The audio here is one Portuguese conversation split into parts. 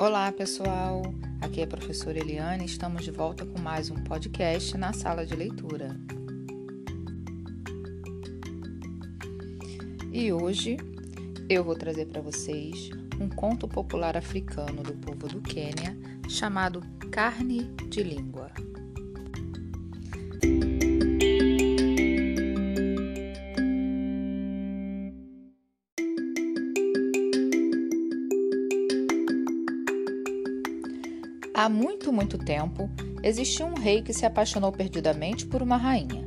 Olá, pessoal. Aqui é a professora Eliane. Estamos de volta com mais um podcast na sala de leitura. E hoje eu vou trazer para vocês um conto popular africano do povo do Quênia chamado Carne de Língua. Há muito, muito tempo, existia um rei que se apaixonou perdidamente por uma rainha.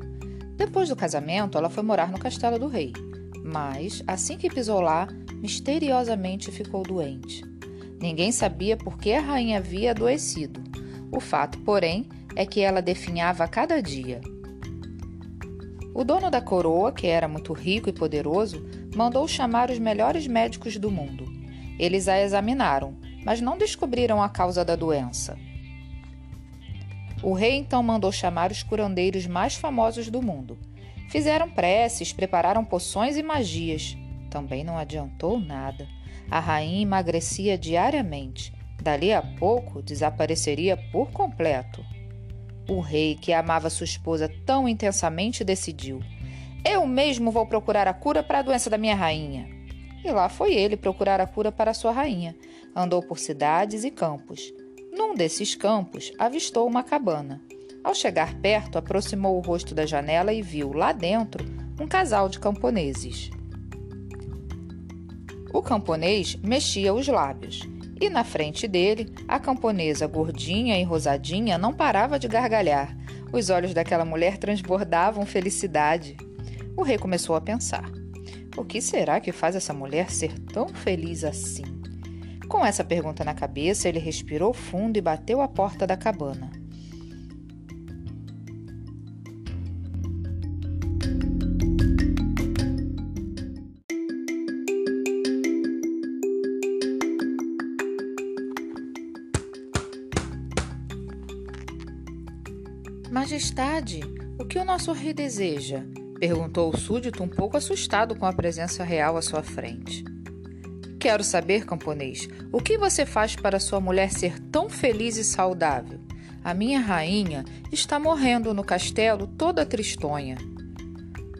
Depois do casamento, ela foi morar no castelo do rei, mas, assim que pisou lá, misteriosamente ficou doente. Ninguém sabia por que a rainha havia adoecido. O fato, porém, é que ela definhava a cada dia. O dono da coroa, que era muito rico e poderoso, mandou chamar os melhores médicos do mundo. Eles a examinaram mas não descobriram a causa da doença. O rei então mandou chamar os curandeiros mais famosos do mundo. Fizeram preces, prepararam poções e magias. Também não adiantou nada. A rainha emagrecia diariamente. Dali a pouco desapareceria por completo. O rei, que amava sua esposa tão intensamente, decidiu: Eu mesmo vou procurar a cura para a doença da minha rainha. E lá foi ele procurar a cura para sua rainha. Andou por cidades e campos. Num desses campos, avistou uma cabana. Ao chegar perto, aproximou o rosto da janela e viu lá dentro um casal de camponeses. O camponês mexia os lábios e na frente dele, a camponesa gordinha e rosadinha não parava de gargalhar. Os olhos daquela mulher transbordavam felicidade. O rei começou a pensar: o que será que faz essa mulher ser tão feliz assim? Com essa pergunta na cabeça, ele respirou fundo e bateu a porta da cabana. Majestade, o que o nosso rei deseja? perguntou o súdito, um pouco assustado com a presença real à sua frente. Quero saber, camponês, o que você faz para sua mulher ser tão feliz e saudável? A minha rainha está morrendo no castelo toda tristonha.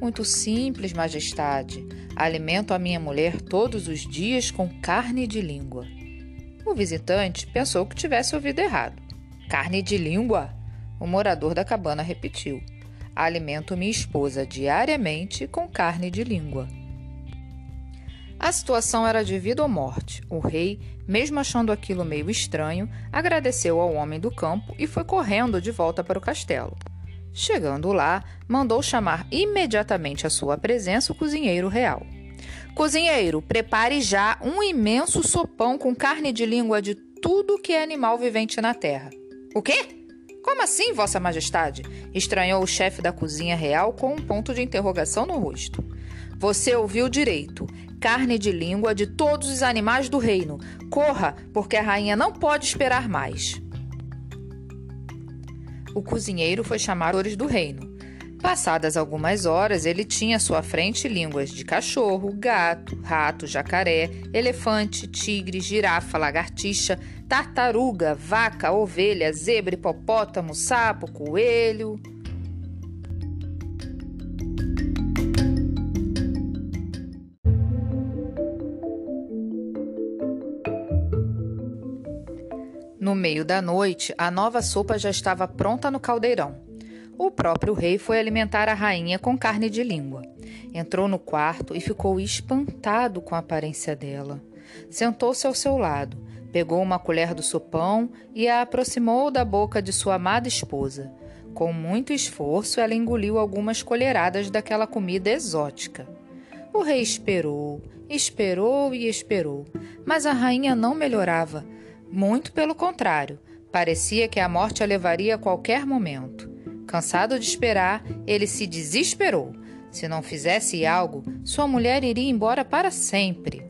Muito simples, majestade. Alimento a minha mulher todos os dias com carne de língua. O visitante pensou que tivesse ouvido errado. Carne de língua? O morador da cabana repetiu. Alimento minha esposa diariamente com carne de língua. A situação era de vida ou morte. O rei, mesmo achando aquilo meio estranho, agradeceu ao homem do campo e foi correndo de volta para o castelo. Chegando lá, mandou chamar imediatamente à sua presença o cozinheiro real. Cozinheiro, prepare já um imenso sopão com carne de língua de tudo que é animal vivente na terra. O quê? Como assim, Vossa Majestade? estranhou o chefe da cozinha real com um ponto de interrogação no rosto. Você ouviu direito. Carne de língua de todos os animais do reino. Corra, porque a rainha não pode esperar mais. O cozinheiro foi chamar os do reino. Passadas algumas horas, ele tinha à sua frente línguas de cachorro, gato, rato, jacaré, elefante, tigre, girafa, lagartixa, tartaruga, vaca, ovelha, zebra, hipopótamo, sapo, coelho. No meio da noite, a nova sopa já estava pronta no caldeirão. O próprio rei foi alimentar a rainha com carne de língua. Entrou no quarto e ficou espantado com a aparência dela. Sentou-se ao seu lado, pegou uma colher do sopão e a aproximou da boca de sua amada esposa. Com muito esforço, ela engoliu algumas colheradas daquela comida exótica. O rei esperou, esperou e esperou, mas a rainha não melhorava. Muito pelo contrário, parecia que a morte a levaria a qualquer momento. Cansado de esperar, ele se desesperou. Se não fizesse algo, sua mulher iria embora para sempre.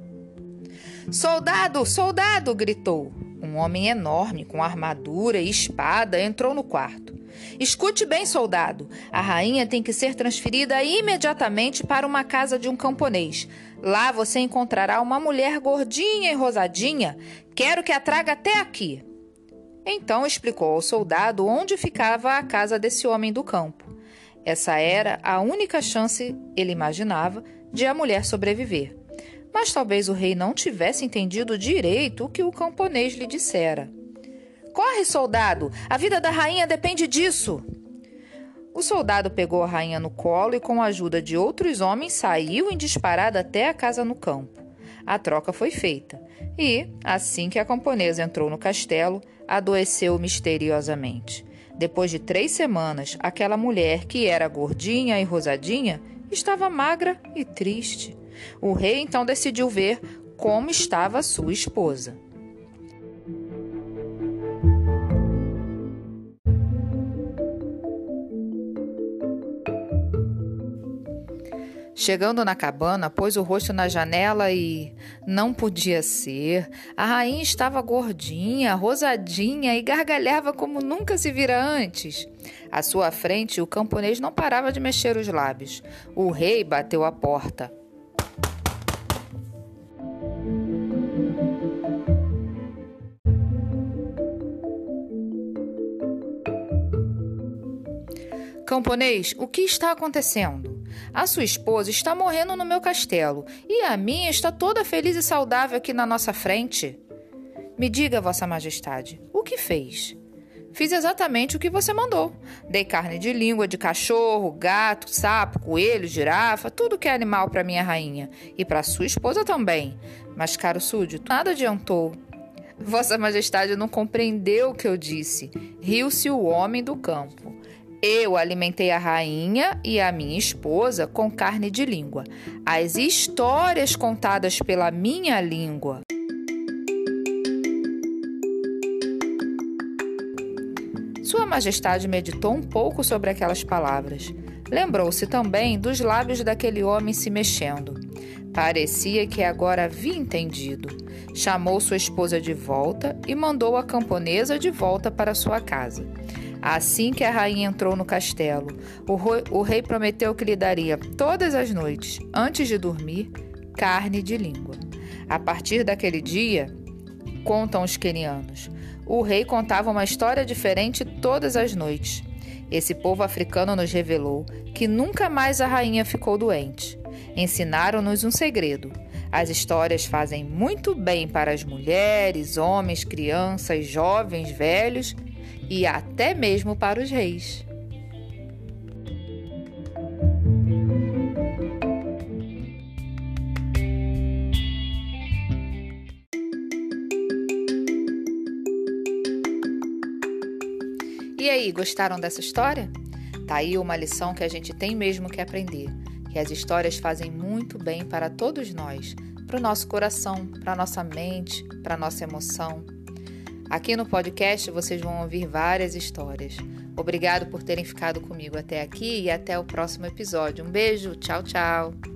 Soldado, soldado! gritou. Um homem enorme, com armadura e espada, entrou no quarto. Escute bem, soldado. A rainha tem que ser transferida imediatamente para uma casa de um camponês. Lá você encontrará uma mulher gordinha e rosadinha. Quero que a traga até aqui. Então explicou ao soldado onde ficava a casa desse homem do campo. Essa era a única chance, ele imaginava, de a mulher sobreviver. Mas talvez o rei não tivesse entendido direito o que o camponês lhe dissera. Corre, soldado! A vida da rainha depende disso! O soldado pegou a rainha no colo e, com a ajuda de outros homens, saiu em disparada até a casa no campo. A troca foi feita e, assim que a camponesa entrou no castelo, adoeceu misteriosamente. Depois de três semanas, aquela mulher, que era gordinha e rosadinha, estava magra e triste. O rei então decidiu ver como estava sua esposa. Chegando na cabana, pôs o rosto na janela e. Não podia ser. A rainha estava gordinha, rosadinha e gargalhava como nunca se vira antes. À sua frente, o camponês não parava de mexer os lábios. O rei bateu a porta. Camponês, o que está acontecendo? A sua esposa está morrendo no meu castelo e a minha está toda feliz e saudável aqui na nossa frente. Me diga, Vossa Majestade, o que fez? Fiz exatamente o que você mandou. Dei carne de língua de cachorro, gato, sapo, coelho, girafa, tudo que é animal para minha rainha e para sua esposa também. Mas, caro súdito, nada adiantou. Vossa Majestade não compreendeu o que eu disse. Riu-se o homem do campo. Eu alimentei a rainha e a minha esposa com carne de língua. As histórias contadas pela minha língua. Sua Majestade meditou um pouco sobre aquelas palavras. Lembrou-se também dos lábios daquele homem se mexendo. Parecia que agora havia entendido. Chamou sua esposa de volta e mandou a camponesa de volta para sua casa. Assim que a rainha entrou no castelo, o, o rei prometeu que lhe daria todas as noites, antes de dormir, carne de língua. A partir daquele dia, contam os quenianos, o rei contava uma história diferente todas as noites. Esse povo africano nos revelou que nunca mais a rainha ficou doente. Ensinaram-nos um segredo. As histórias fazem muito bem para as mulheres, homens, crianças, jovens, velhos e até mesmo para os reis. E aí, gostaram dessa história? Tá aí uma lição que a gente tem mesmo que aprender, que as histórias fazem muito bem para todos nós, para o nosso coração, para a nossa mente, para a nossa emoção. Aqui no podcast vocês vão ouvir várias histórias. Obrigado por terem ficado comigo até aqui e até o próximo episódio. Um beijo, tchau, tchau.